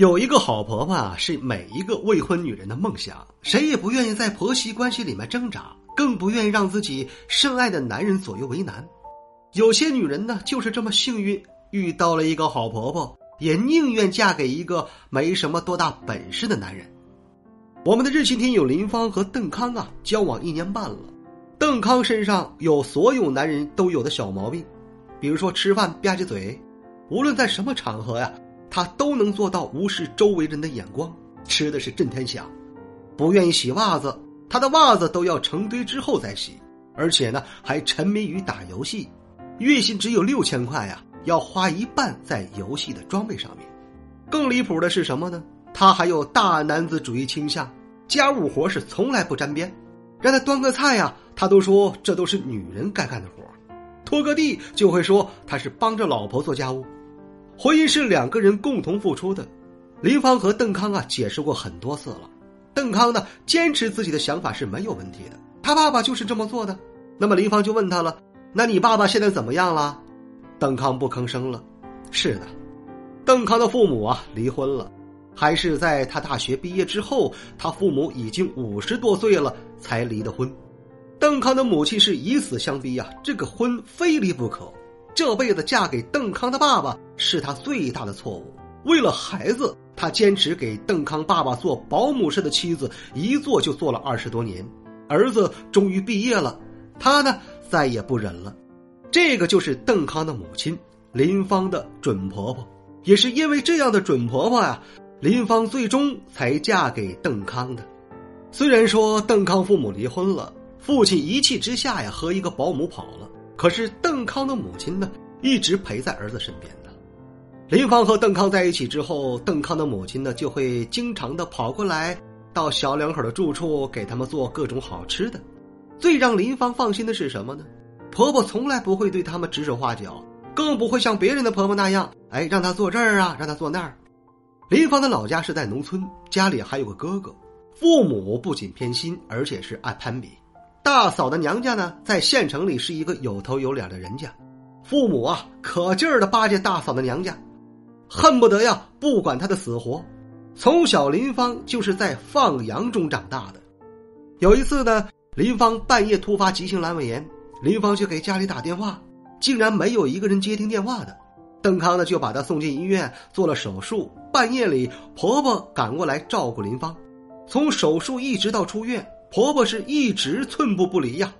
有一个好婆婆，是每一个未婚女人的梦想。谁也不愿意在婆媳关系里面挣扎，更不愿意让自己深爱的男人左右为难。有些女人呢，就是这么幸运遇到了一个好婆婆，也宁愿嫁给一个没什么多大本事的男人。我们的热心听友林芳和邓康啊，交往一年半了。邓康身上有所有男人都有的小毛病，比如说吃饭吧唧嘴，无论在什么场合呀。他都能做到无视周围人的眼光，吃的是震天响，不愿意洗袜子，他的袜子都要成堆之后再洗，而且呢还沉迷于打游戏，月薪只有六千块呀，要花一半在游戏的装备上面。更离谱的是什么呢？他还有大男子主义倾向，家务活是从来不沾边，让他端个菜呀，他都说这都是女人该干的活，拖个地就会说他是帮着老婆做家务。婚姻是两个人共同付出的，林芳和邓康啊解释过很多次了。邓康呢坚持自己的想法是没有问题的，他爸爸就是这么做的。那么林芳就问他了：“那你爸爸现在怎么样了？”邓康不吭声了。是的，邓康的父母啊离婚了，还是在他大学毕业之后，他父母已经五十多岁了才离的婚。邓康的母亲是以死相逼呀，这个婚非离不可。这辈子嫁给邓康的爸爸是他最大的错误。为了孩子，他坚持给邓康爸爸做保姆式的妻子，一做就做了二十多年。儿子终于毕业了，他呢再也不忍了。这个就是邓康的母亲林芳的准婆婆，也是因为这样的准婆婆呀，林芳最终才嫁给邓康的。虽然说邓康父母离婚了，父亲一气之下呀和一个保姆跑了。可是邓康的母亲呢，一直陪在儿子身边。林芳和邓康在一起之后，邓康的母亲呢就会经常的跑过来，到小两口的住处给他们做各种好吃的。最让林芳放心的是什么呢？婆婆从来不会对他们指手画脚，更不会像别人的婆婆那样，哎，让她坐这儿啊，让她坐那儿。林芳的老家是在农村，家里还有个哥哥，父母不仅偏心，而且是爱攀比。大嫂的娘家呢，在县城里是一个有头有脸的人家，父母啊可劲儿的巴结大嫂的娘家，恨不得呀不管她的死活。从小林芳就是在放羊中长大的。有一次呢，林芳半夜突发急性阑尾炎，林芳就给家里打电话，竟然没有一个人接听电话的。邓康呢就把她送进医院做了手术。半夜里，婆婆赶过来照顾林芳，从手术一直到出院。婆婆是一直寸步不离呀，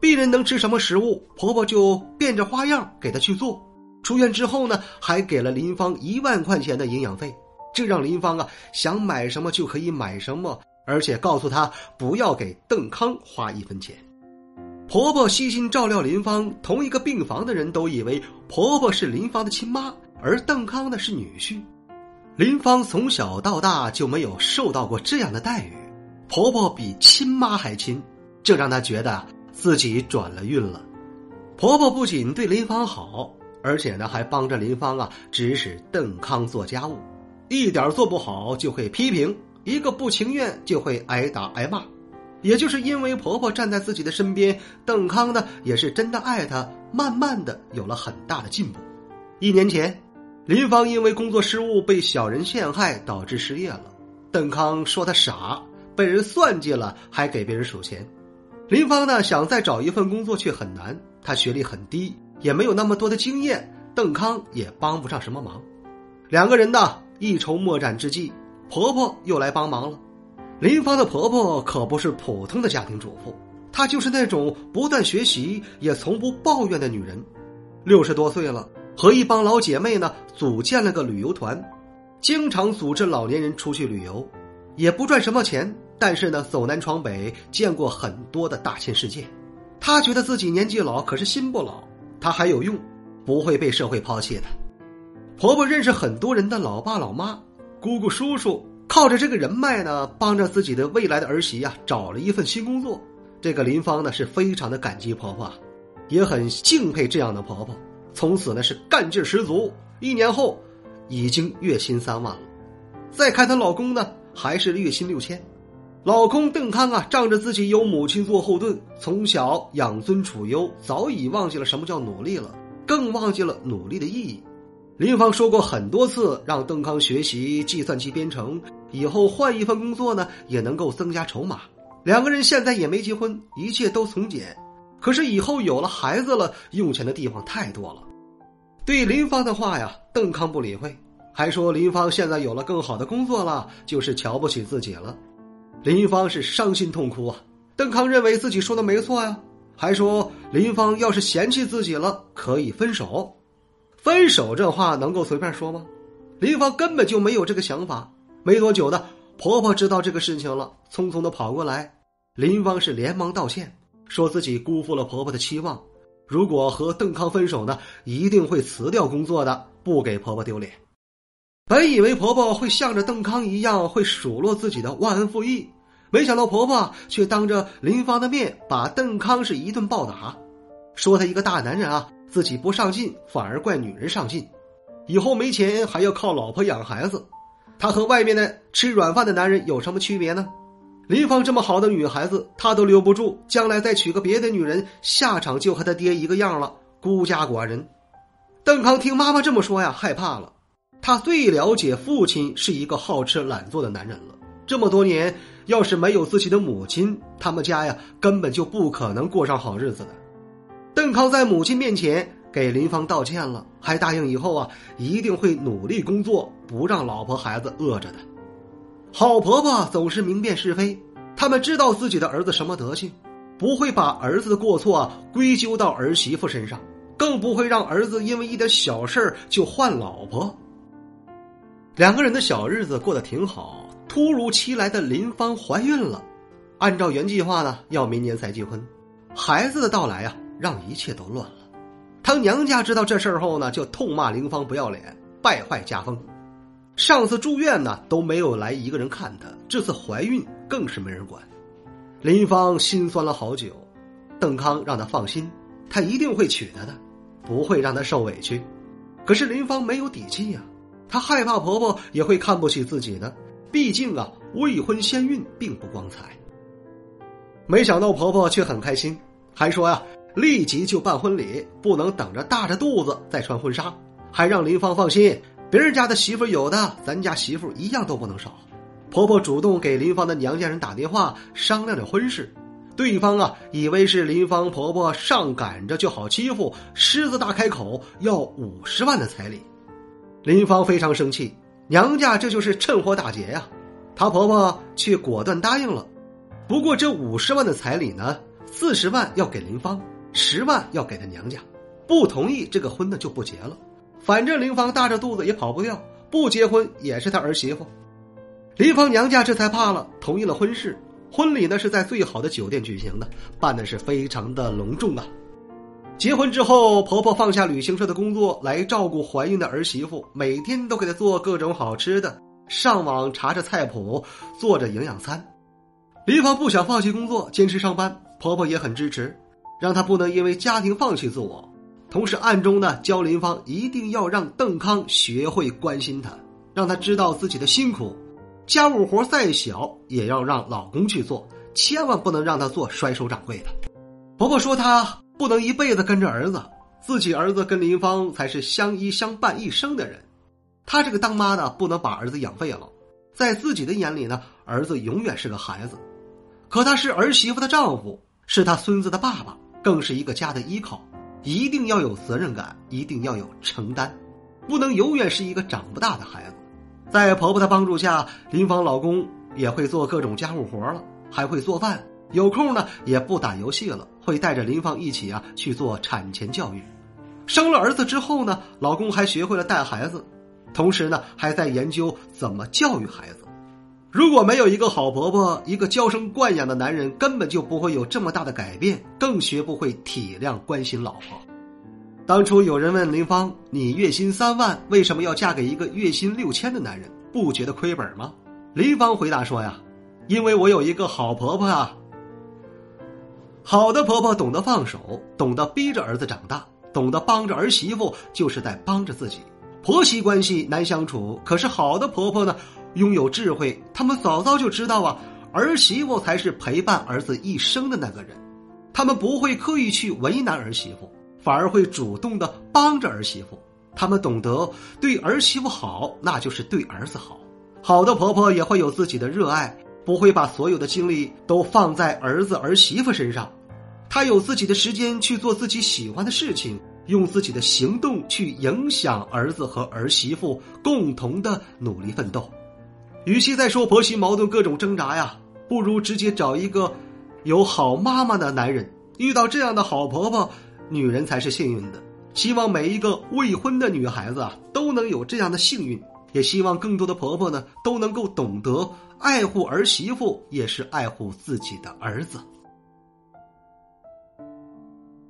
病人能吃什么食物，婆婆就变着花样给他去做。出院之后呢，还给了林芳一万块钱的营养费，这让林芳啊想买什么就可以买什么，而且告诉她不要给邓康花一分钱。婆婆悉心照料林芳，同一个病房的人都以为婆婆是林芳的亲妈，而邓康呢是女婿。林芳从小到大就没有受到过这样的待遇。婆婆比亲妈还亲，这让她觉得自己转了运了。婆婆不仅对林芳好，而且呢还帮着林芳啊指使邓康做家务，一点做不好就会批评，一个不情愿就会挨打挨骂。也就是因为婆婆站在自己的身边，邓康呢也是真的爱她，慢慢的有了很大的进步。一年前，林芳因为工作失误被小人陷害，导致失业了。邓康说他傻。被人算计了，还给别人数钱。林芳呢，想再找一份工作却很难。她学历很低，也没有那么多的经验。邓康也帮不上什么忙。两个人呢，一筹莫展之际，婆婆又来帮忙了。林芳的婆婆可不是普通的家庭主妇，她就是那种不断学习也从不抱怨的女人。六十多岁了，和一帮老姐妹呢，组建了个旅游团，经常组织老年人出去旅游，也不赚什么钱。但是呢，走南闯北，见过很多的大千世界。她觉得自己年纪老，可是心不老，她还有用，不会被社会抛弃的。婆婆认识很多人的老爸老妈，姑姑、叔叔靠着这个人脉呢，帮着自己的未来的儿媳呀找了一份新工作。这个林芳呢是非常的感激婆婆，也很敬佩这样的婆婆。从此呢是干劲十足，一年后已经月薪三万了。再看她老公呢，还是月薪六千。老公邓康啊，仗着自己有母亲做后盾，从小养尊处优，早已忘记了什么叫努力了，更忘记了努力的意义。林芳说过很多次，让邓康学习计算机编程，以后换一份工作呢，也能够增加筹码。两个人现在也没结婚，一切都从简。可是以后有了孩子了，用钱的地方太多了。对林芳的话呀，邓康不理会，还说林芳现在有了更好的工作了，就是瞧不起自己了。林芳是伤心痛哭啊。邓康认为自己说的没错呀，还说林芳要是嫌弃自己了，可以分手。分手这话能够随便说吗？林芳根本就没有这个想法。没多久的，婆婆知道这个事情了，匆匆的跑过来。林芳是连忙道歉，说自己辜负了婆婆的期望。如果和邓康分手呢，一定会辞掉工作的，不给婆婆丢脸。本以为婆婆会像着邓康一样会数落自己的忘恩负义，没想到婆婆却当着林芳的面把邓康是一顿暴打，说他一个大男人啊。自己不上进，反而怪女人上进，以后没钱还要靠老婆养孩子，他和外面的吃软饭的男人有什么区别呢？林芳这么好的女孩子，他都留不住，将来再娶个别的女人，下场就和他爹一个样了，孤家寡人。邓康听妈妈这么说呀，害怕了。他最了解父亲是一个好吃懒做的男人了。这么多年，要是没有自己的母亲，他们家呀根本就不可能过上好日子的。邓康在母亲面前给林芳道歉了，还答应以后啊一定会努力工作，不让老婆孩子饿着的。好婆婆总是明辨是非，他们知道自己的儿子什么德行，不会把儿子的过错啊归咎到儿媳妇身上，更不会让儿子因为一点小事就换老婆。两个人的小日子过得挺好，突如其来的林芳怀孕了，按照原计划呢要明年才结婚，孩子的到来啊。让一切都乱了。当娘家知道这事儿后呢，就痛骂林芳不要脸、败坏家风。上次住院呢都没有来一个人看她，这次怀孕更是没人管。林芳心酸了好久。邓康让她放心，他一定会娶她的，不会让她受委屈。可是林芳没有底气呀，她害怕婆婆也会看不起自己的。毕竟啊，未婚先孕并不光彩。没想到婆婆却很开心，还说呀。立即就办婚礼，不能等着大着肚子再穿婚纱。还让林芳放心，别人家的媳妇有的，咱家媳妇一样都不能少。婆婆主动给林芳的娘家人打电话商量着婚事，对方啊以为是林芳婆婆上赶着就好欺负，狮子大开口要五十万的彩礼。林芳非常生气，娘家这就是趁火打劫呀。她婆婆却果断答应了，不过这五十万的彩礼呢，四十万要给林芳。十万要给她娘家，不同意这个婚呢就不结了。反正林芳大着肚子也跑不掉，不结婚也是她儿媳妇。林芳娘家这才怕了，同意了婚事。婚礼呢是在最好的酒店举行的，办的是非常的隆重啊。结婚之后，婆婆放下旅行社的工作来照顾怀孕的儿媳妇，每天都给她做各种好吃的，上网查着菜谱，做着营养餐。林芳不想放弃工作，坚持上班，婆婆也很支持。让她不能因为家庭放弃自我，同时暗中呢教林芳一定要让邓康学会关心她，让她知道自己的辛苦，家务活再小也要让老公去做，千万不能让他做甩手掌柜的。婆婆说她不能一辈子跟着儿子，自己儿子跟林芳才是相依相伴一生的人，她这个当妈的不能把儿子养废了，在自己的眼里呢，儿子永远是个孩子，可他是儿媳妇的丈夫，是他孙子的爸爸。更是一个家的依靠，一定要有责任感，一定要有承担，不能永远是一个长不大的孩子。在婆婆的帮助下，林芳老公也会做各种家务活了，还会做饭。有空呢，也不打游戏了，会带着林芳一起啊去做产前教育。生了儿子之后呢，老公还学会了带孩子，同时呢，还在研究怎么教育孩子。如果没有一个好婆婆，一个娇生惯养的男人，根本就不会有这么大的改变，更学不会体谅关心老婆。当初有人问林芳：“你月薪三万，为什么要嫁给一个月薪六千的男人？”不觉得亏本吗？林芳回答说呀：“因为我有一个好婆婆啊。好的婆婆懂得放手，懂得逼着儿子长大，懂得帮着儿媳妇，就是在帮着自己。婆媳关系难相处，可是好的婆婆呢，拥有智慧，他们早早就知道啊，儿媳妇才是陪伴儿子一生的那个人，他们不会刻意去为难儿媳妇，反而会主动的帮着儿媳妇。他们懂得对儿媳妇好，那就是对儿子好。好的婆婆也会有自己的热爱，不会把所有的精力都放在儿子儿媳妇身上。她有自己的时间去做自己喜欢的事情，用自己的行动去影响儿子和儿媳妇共同的努力奋斗。与其再说婆媳矛盾各种挣扎呀，不如直接找一个有好妈妈的男人。遇到这样的好婆婆，女人才是幸运的。希望每一个未婚的女孩子啊，都能有这样的幸运。也希望更多的婆婆呢，都能够懂得爱护儿媳妇，也是爱护自己的儿子。